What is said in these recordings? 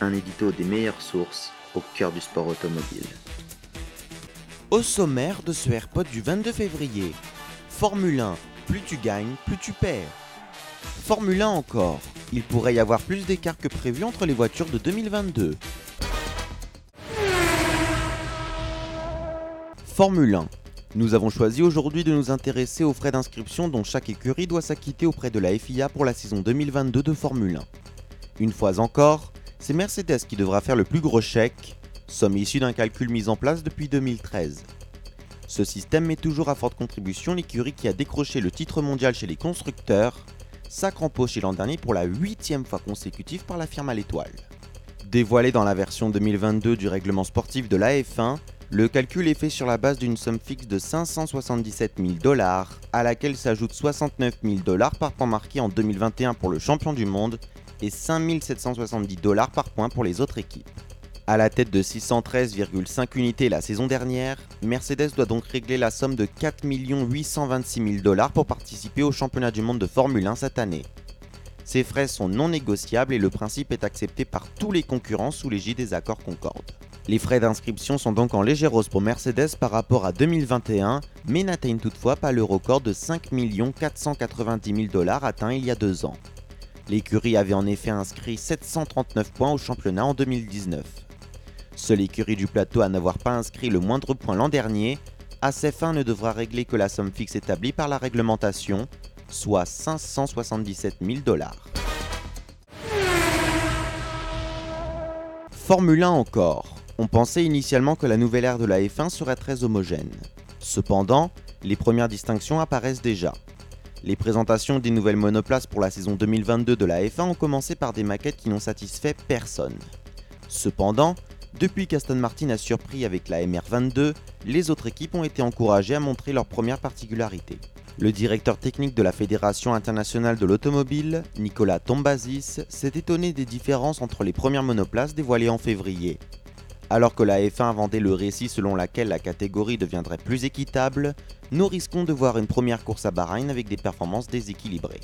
Un édito des meilleures sources au cœur du sport automobile. Au sommaire de ce AirPod du 22 février, Formule 1, plus tu gagnes, plus tu perds. Formule 1 encore, il pourrait y avoir plus d'écart que prévu entre les voitures de 2022. Formule 1. Nous avons choisi aujourd'hui de nous intéresser aux frais d'inscription dont chaque écurie doit s'acquitter auprès de la FIA pour la saison 2022 de Formule 1. Une fois encore, c'est Mercedes qui devra faire le plus gros chèque, somme issue d'un calcul mis en place depuis 2013. Ce système met toujours à forte contribution l'écurie qui a décroché le titre mondial chez les constructeurs, sacre empoché l'an dernier pour la huitième fois consécutive par la firme à l'étoile. Dévoilé dans la version 2022 du règlement sportif de la F1, le calcul est fait sur la base d'une somme fixe de 577 000 dollars, à laquelle s'ajoutent 69 000 dollars par point marqué en 2021 pour le champion du monde et 5 770 dollars par point pour les autres équipes. À la tête de 613,5 unités la saison dernière, Mercedes doit donc régler la somme de 4 826 000 dollars pour participer au championnat du monde de Formule 1 cette année. Ces frais sont non négociables et le principe est accepté par tous les concurrents sous l'égide des accords Concorde. Les frais d'inscription sont donc en légère hausse pour Mercedes par rapport à 2021, mais n'atteignent toutefois pas le record de 5 490 000 dollars atteint il y a deux ans. L'écurie avait en effet inscrit 739 points au championnat en 2019. Seule l'écurie du plateau à n'avoir pas inscrit le moindre point l'an dernier, ACF1 ne devra régler que la somme fixe établie par la réglementation, soit 577 000 dollars. Formule 1 encore. On pensait initialement que la nouvelle ère de la F1 serait très homogène. Cependant, les premières distinctions apparaissent déjà. Les présentations des nouvelles monoplaces pour la saison 2022 de la F1 ont commencé par des maquettes qui n'ont satisfait personne. Cependant, depuis qu'Aston Martin a surpris avec la MR22, les autres équipes ont été encouragées à montrer leurs premières particularités. Le directeur technique de la Fédération internationale de l'automobile, Nicolas Tombazis, s'est étonné des différences entre les premières monoplaces dévoilées en février. Alors que la F1 vendait le récit selon lequel la catégorie deviendrait plus équitable, nous risquons de voir une première course à Bahreïn avec des performances déséquilibrées.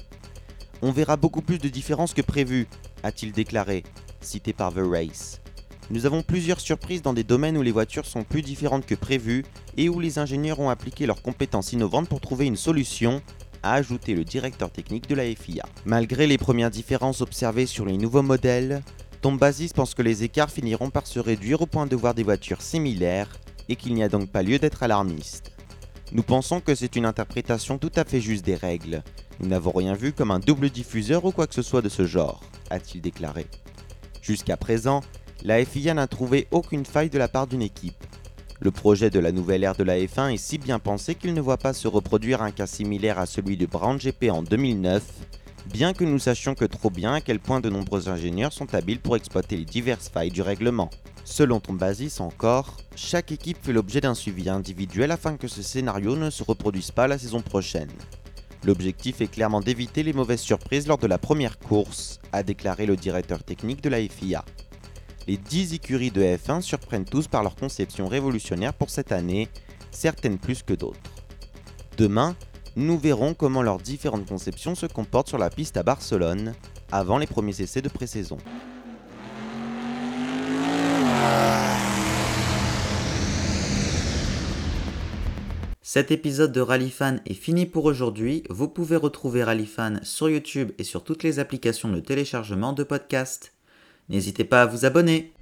On verra beaucoup plus de différences que prévu, a-t-il déclaré, cité par The Race. Nous avons plusieurs surprises dans des domaines où les voitures sont plus différentes que prévu et où les ingénieurs ont appliqué leurs compétences innovantes pour trouver une solution, a ajouté le directeur technique de la FIA. Malgré les premières différences observées sur les nouveaux modèles, Tom Basis pense que les écarts finiront par se réduire au point de voir des voitures similaires et qu'il n'y a donc pas lieu d'être alarmiste. Nous pensons que c'est une interprétation tout à fait juste des règles. Nous n'avons rien vu comme un double diffuseur ou quoi que ce soit de ce genre, a-t-il déclaré. Jusqu'à présent, la FIA n'a trouvé aucune faille de la part d'une équipe. Le projet de la nouvelle ère de la F1 est si bien pensé qu'il ne voit pas se reproduire un cas similaire à celui de Brown GP en 2009, bien que nous sachions que trop bien à quel point de nombreux ingénieurs sont habiles pour exploiter les diverses failles du règlement. Selon ton basis encore, chaque équipe fait l'objet d'un suivi individuel afin que ce scénario ne se reproduise pas la saison prochaine. L'objectif est clairement d'éviter les mauvaises surprises lors de la première course, a déclaré le directeur technique de la FIA les 10 écuries de F1 surprennent tous par leur conception révolutionnaire pour cette année, certaines plus que d'autres. Demain, nous verrons comment leurs différentes conceptions se comportent sur la piste à Barcelone, avant les premiers essais de pré-saison. Cet épisode de Rallyfan est fini pour aujourd'hui. Vous pouvez retrouver Rallyfan sur YouTube et sur toutes les applications de téléchargement de podcasts. N'hésitez pas à vous abonner.